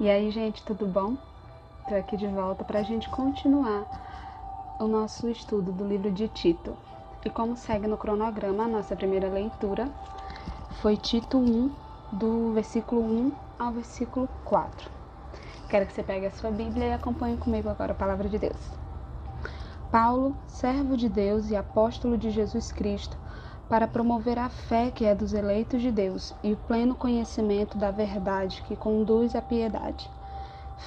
E aí, gente, tudo bom? Estou aqui de volta para a gente continuar o nosso estudo do livro de Tito. E como segue no cronograma, a nossa primeira leitura foi Tito 1, do versículo 1 ao versículo 4. Quero que você pegue a sua Bíblia e acompanhe comigo agora a palavra de Deus. Paulo, servo de Deus e apóstolo de Jesus Cristo, para promover a fé que é dos eleitos de Deus e o pleno conhecimento da verdade que conduz à piedade.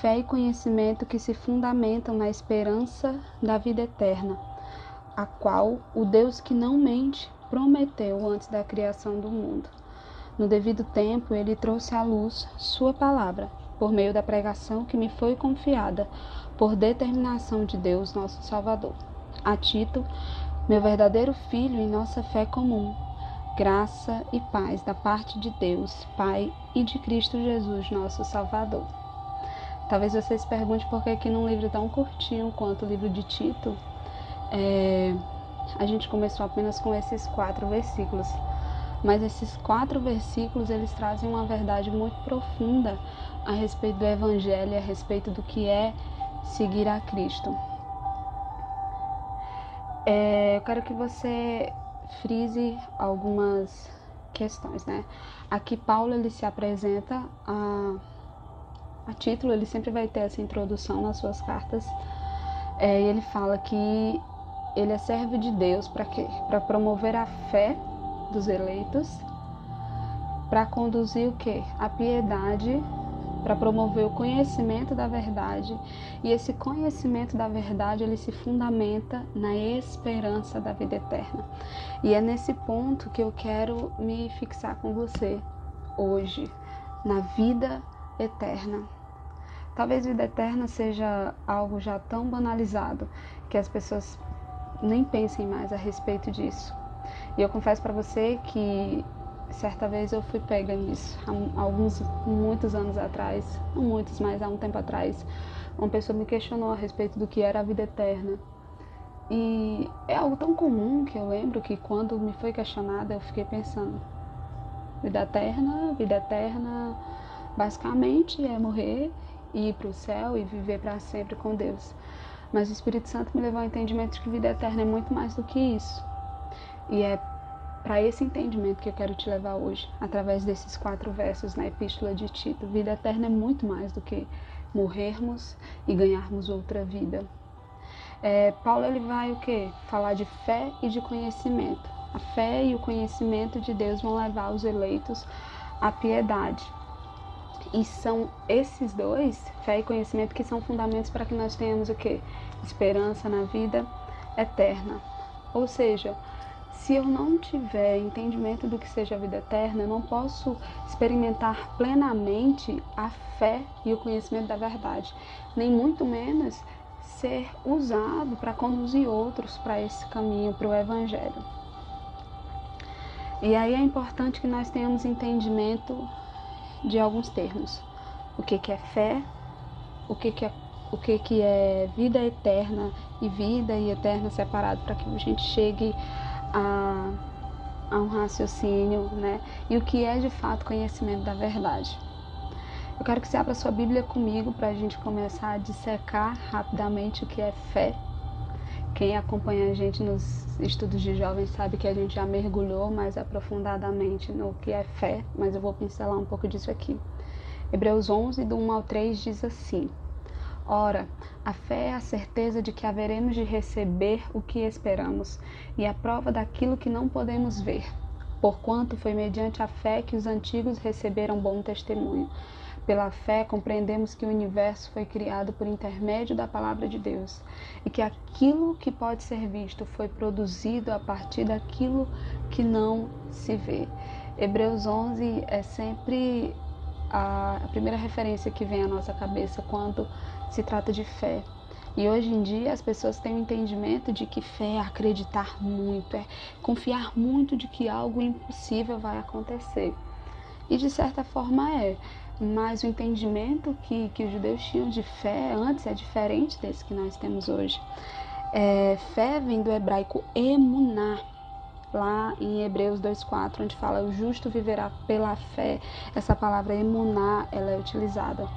Fé e conhecimento que se fundamentam na esperança da vida eterna, a qual o Deus que não mente prometeu antes da criação do mundo. No devido tempo, ele trouxe à luz sua palavra, por meio da pregação que me foi confiada, por determinação de Deus, nosso Salvador. A Tito, meu verdadeiro filho em nossa fé comum. Graça e paz da parte de Deus, Pai, e de Cristo Jesus, nosso Salvador. Talvez você se pergunte por que aqui num livro tão curtinho quanto o livro de Tito, é, a gente começou apenas com esses quatro versículos. Mas esses quatro versículos eles trazem uma verdade muito profunda a respeito do Evangelho, a respeito do que é seguir a Cristo. É, eu quero que você frise algumas questões, né? Aqui Paulo ele se apresenta a, a título, ele sempre vai ter essa introdução nas suas cartas. É, ele fala que ele é servo de Deus para quê? Para promover a fé dos eleitos, para conduzir o quê? A piedade para promover o conhecimento da verdade, e esse conhecimento da verdade ele se fundamenta na esperança da vida eterna. E é nesse ponto que eu quero me fixar com você hoje, na vida eterna. Talvez vida eterna seja algo já tão banalizado que as pessoas nem pensem mais a respeito disso. E eu confesso para você que certa vez eu fui pega nisso, há alguns, muitos anos atrás, não muitos, mas há um tempo atrás, uma pessoa me questionou a respeito do que era a vida eterna. E é algo tão comum que eu lembro que quando me foi questionada eu fiquei pensando: vida eterna, vida eterna, basicamente é morrer, ir para o céu e viver para sempre com Deus. Mas o Espírito Santo me levou ao entendimento de que vida eterna é muito mais do que isso. E é para esse entendimento que eu quero te levar hoje, através desses quatro versos na Epístola de Tito. Vida eterna é muito mais do que morrermos e ganharmos outra vida. É, Paulo ele vai o que? Falar de fé e de conhecimento. A fé e o conhecimento de Deus vão levar os eleitos à piedade. E são esses dois, fé e conhecimento, que são fundamentos para que nós tenhamos o que? Esperança na vida eterna. Ou seja, se eu não tiver entendimento do que seja a vida eterna, eu não posso experimentar plenamente a fé e o conhecimento da verdade, nem muito menos ser usado para conduzir outros para esse caminho, para o Evangelho. E aí é importante que nós tenhamos entendimento de alguns termos. O que, que é fé, o que, que é o que, que é vida eterna e vida e eterna separado para que a gente chegue a, a um raciocínio, né? E o que é de fato conhecimento da verdade. Eu quero que você abra sua Bíblia comigo para a gente começar a dissecar rapidamente o que é fé. Quem acompanha a gente nos estudos de jovens sabe que a gente já mergulhou mais aprofundadamente no que é fé, mas eu vou pincelar um pouco disso aqui. Hebreus 11, do 1 ao 3 diz assim: Ora, a fé é a certeza de que haveremos de receber o que esperamos e a prova daquilo que não podemos ver. Porquanto foi mediante a fé que os antigos receberam bom testemunho. Pela fé compreendemos que o universo foi criado por intermédio da palavra de Deus e que aquilo que pode ser visto foi produzido a partir daquilo que não se vê. Hebreus 11 é sempre a primeira referência que vem à nossa cabeça quando se trata de fé. E hoje em dia as pessoas têm o um entendimento de que fé é acreditar muito, é confiar muito de que algo impossível vai acontecer. E de certa forma é, mas o entendimento que, que os judeus tinham de fé antes é diferente desse que nós temos hoje. É, fé vem do hebraico emuná, lá em Hebreus 2,4, onde fala o justo viverá pela fé. Essa palavra emuná, ela é utilizada.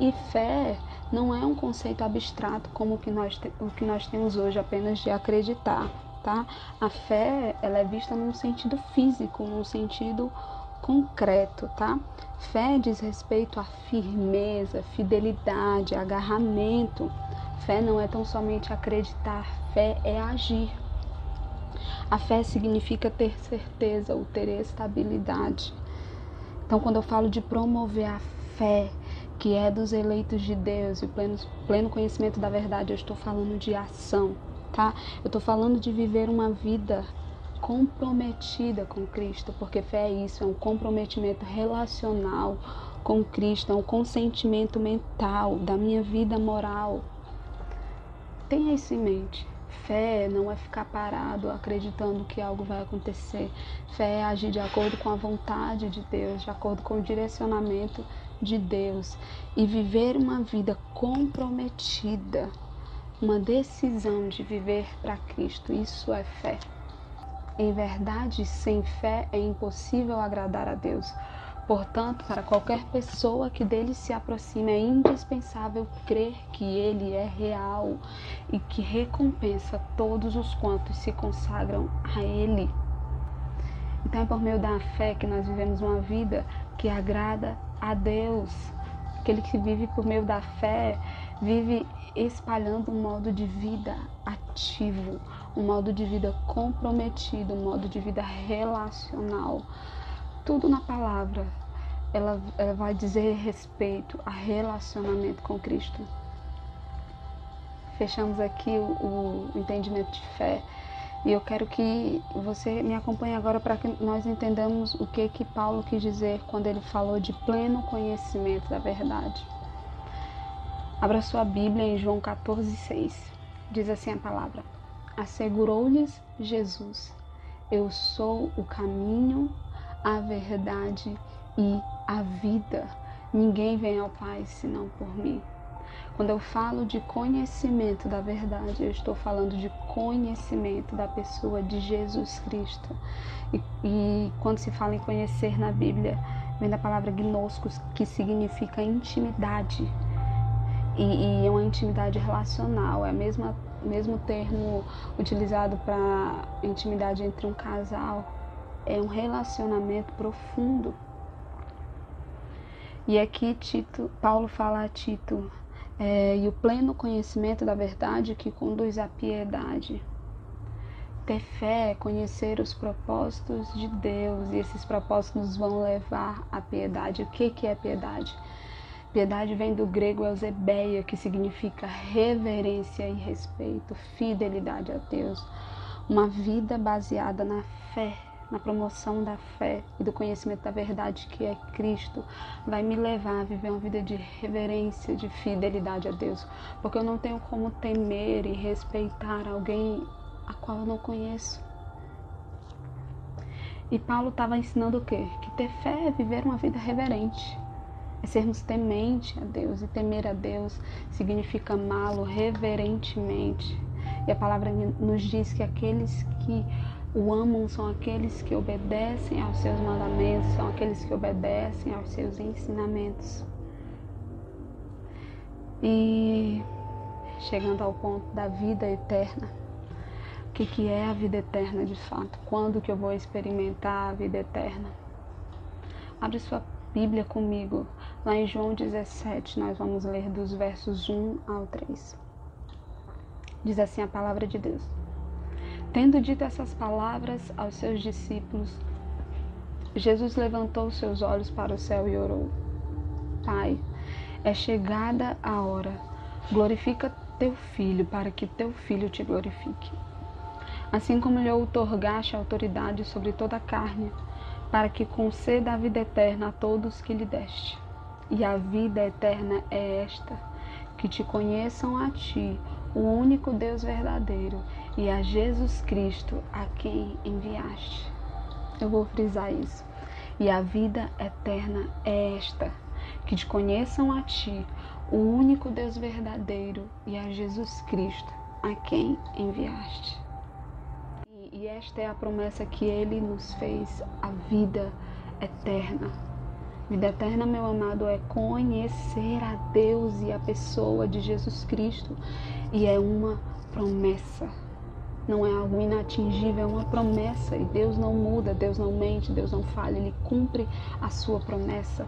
E fé não é um conceito abstrato como o que nós, o que nós temos hoje, apenas de acreditar, tá? A fé, ela é vista num sentido físico, num sentido concreto, tá? Fé diz respeito à firmeza, fidelidade, agarramento. Fé não é tão somente acreditar, fé é agir. A fé significa ter certeza ou ter estabilidade. Então, quando eu falo de promover a fé, que é dos eleitos de Deus e o pleno, pleno conhecimento da verdade, eu estou falando de ação, tá? Eu estou falando de viver uma vida comprometida com Cristo, porque fé é isso, é um comprometimento relacional com Cristo, é um consentimento mental da minha vida moral. Tenha isso em mente. Fé não é ficar parado acreditando que algo vai acontecer. Fé é agir de acordo com a vontade de Deus, de acordo com o direcionamento de Deus e viver uma vida comprometida, uma decisão de viver para Cristo. Isso é fé. Em verdade, sem fé é impossível agradar a Deus. Portanto, para qualquer pessoa que dele se aproxime, é indispensável crer que ele é real e que recompensa todos os quantos se consagram a ele. Então é por meio da fé que nós vivemos uma vida que agrada a Deus. Aquele que vive por meio da fé vive espalhando um modo de vida ativo, um modo de vida comprometido, um modo de vida relacional. Tudo na palavra, ela, ela vai dizer respeito a relacionamento com Cristo. Fechamos aqui o, o entendimento de fé e eu quero que você me acompanhe agora para que nós entendamos o que que Paulo quis dizer quando ele falou de pleno conhecimento da verdade. Abra sua Bíblia em João 14:6. Diz assim a palavra: Assegurou-lhes Jesus: Eu sou o caminho, a verdade e a vida. Ninguém vem ao Pai senão por mim. Quando eu falo de conhecimento da verdade, eu estou falando de conhecimento da pessoa de Jesus Cristo. E, e quando se fala em conhecer na Bíblia, vem da palavra gnoscos, que significa intimidade. E, e é uma intimidade relacional, é mesma mesmo termo utilizado para intimidade entre um casal, é um relacionamento profundo. E aqui Tito, Paulo fala a Tito, é, e o pleno conhecimento da verdade que conduz à piedade. Ter fé é conhecer os propósitos de Deus, e esses propósitos nos vão levar à piedade. O que, que é piedade? Piedade vem do grego eusebeia, que significa reverência e respeito, fidelidade a Deus. Uma vida baseada na fé, na promoção da fé e do conhecimento da verdade que é Cristo, vai me levar a viver uma vida de reverência, de fidelidade a Deus. Porque eu não tenho como temer e respeitar alguém a qual eu não conheço. E Paulo estava ensinando o quê? Que ter fé é viver uma vida reverente é sermos temente a Deus. E temer a Deus significa amá-lo reverentemente. E a palavra nos diz que aqueles que o amam são aqueles que obedecem aos seus mandamentos, são aqueles que obedecem aos seus ensinamentos. E chegando ao ponto da vida eterna, o que, que é a vida eterna de fato? Quando que eu vou experimentar a vida eterna? Abre sua Bíblia comigo Lá em João 17, nós vamos ler dos versos 1 ao 3. Diz assim a palavra de Deus: Tendo dito essas palavras aos seus discípulos, Jesus levantou seus olhos para o céu e orou: Pai, é chegada a hora. Glorifica teu filho, para que teu filho te glorifique. Assim como lhe outorgaste autoridade sobre toda a carne, para que conceda a vida eterna a todos que lhe deste. E a vida eterna é esta: que te conheçam a ti, o único Deus verdadeiro, e a Jesus Cristo, a quem enviaste. Eu vou frisar isso. E a vida eterna é esta: que te conheçam a ti, o único Deus verdadeiro, e a Jesus Cristo, a quem enviaste. E, e esta é a promessa que ele nos fez, a vida eterna Vida eterna, meu amado, é conhecer a Deus e a pessoa de Jesus Cristo. E é uma promessa. Não é algo inatingível, é uma promessa. E Deus não muda, Deus não mente, Deus não falha, Ele cumpre a sua promessa.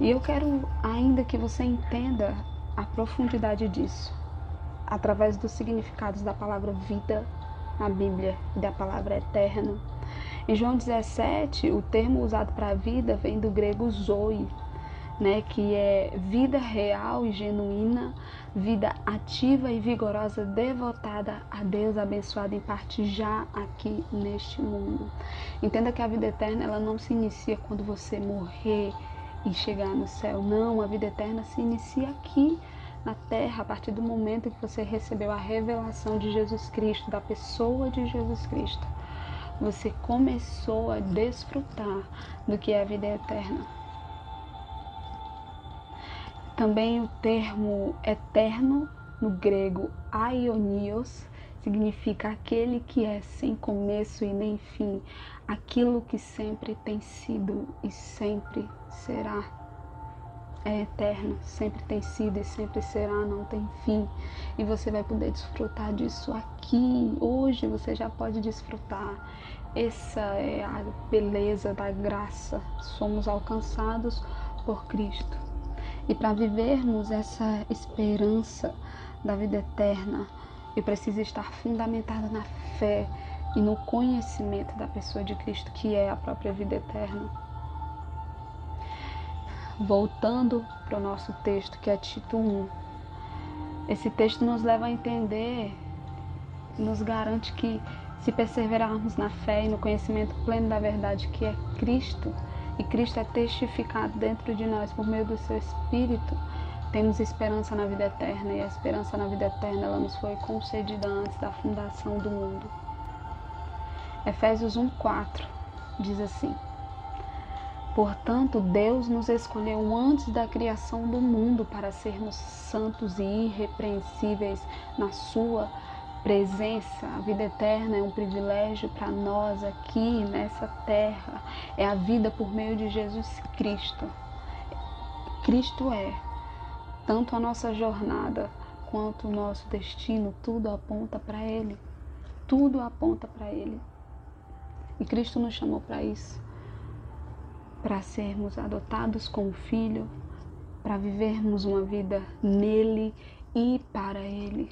E eu quero ainda que você entenda a profundidade disso, através dos significados da palavra vida na Bíblia e da palavra eterno em João 17, o termo usado para vida vem do grego zoe, né, que é vida real e genuína, vida ativa e vigorosa, devotada a Deus, abençoada em parte já aqui neste mundo. Entenda que a vida eterna ela não se inicia quando você morrer e chegar no céu. Não, a vida eterna se inicia aqui na terra a partir do momento que você recebeu a revelação de Jesus Cristo, da pessoa de Jesus Cristo você começou a desfrutar do que é a vida eterna. Também o termo eterno no grego aionios significa aquele que é sem começo e nem fim, aquilo que sempre tem sido e sempre será. É eterno, sempre tem sido e sempre será, não tem fim. E você vai poder desfrutar disso aqui. Hoje você já pode desfrutar. Essa é a beleza da graça. Somos alcançados por Cristo. E para vivermos essa esperança da vida eterna, eu preciso estar fundamentada na fé e no conhecimento da pessoa de Cristo, que é a própria vida eterna. Voltando para o nosso texto, que é Tito 1. Esse texto nos leva a entender, nos garante que se perseverarmos na fé e no conhecimento pleno da verdade que é Cristo, e Cristo é testificado dentro de nós por meio do seu Espírito, temos esperança na vida eterna e a esperança na vida eterna ela nos foi concedida antes da fundação do mundo. Efésios 1:4 diz assim: Portanto, Deus nos escolheu antes da criação do mundo para sermos santos e irrepreensíveis na sua presença, a vida eterna é um privilégio para nós aqui nessa terra. É a vida por meio de Jesus Cristo. Cristo é tanto a nossa jornada quanto o nosso destino, tudo aponta para Ele. Tudo aponta para Ele. E Cristo nos chamou para isso para sermos adotados como filho, para vivermos uma vida nele e para Ele.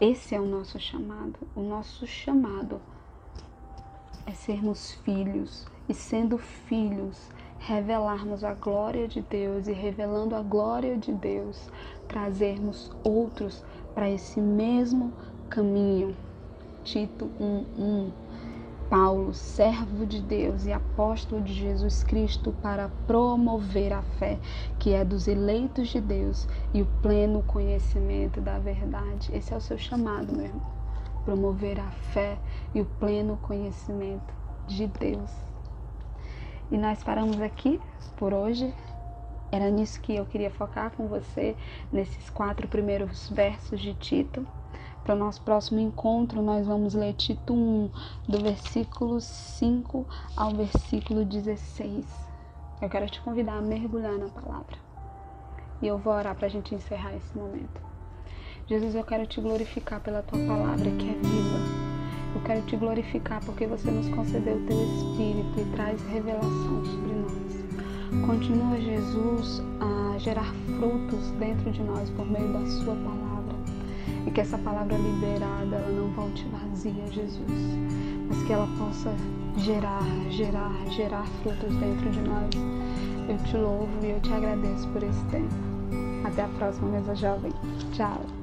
Esse é o nosso chamado. O nosso chamado é sermos filhos e, sendo filhos, revelarmos a glória de Deus e, revelando a glória de Deus, trazermos outros para esse mesmo caminho. Tito 1:1 Paulo, servo de Deus e apóstolo de Jesus Cristo, para promover a fé que é dos eleitos de Deus e o pleno conhecimento da verdade. Esse é o seu chamado, meu irmão. Promover a fé e o pleno conhecimento de Deus. E nós paramos aqui por hoje. Era nisso que eu queria focar com você, nesses quatro primeiros versos de Tito. Para o nosso próximo encontro, nós vamos ler Tito 1, do versículo 5 ao versículo 16. Eu quero te convidar a mergulhar na palavra. E eu vou orar para a gente encerrar esse momento. Jesus, eu quero te glorificar pela tua palavra que é viva. Eu quero te glorificar porque você nos concedeu o teu Espírito e traz revelação sobre nós. Continua, Jesus, a gerar frutos dentro de nós por meio da Sua palavra e que essa palavra liberada ela não volte vazia, Jesus, mas que ela possa gerar, gerar, gerar frutos dentro de nós. Eu te louvo e eu te agradeço por esse tempo. Até a próxima, mesa jovem. Tchau.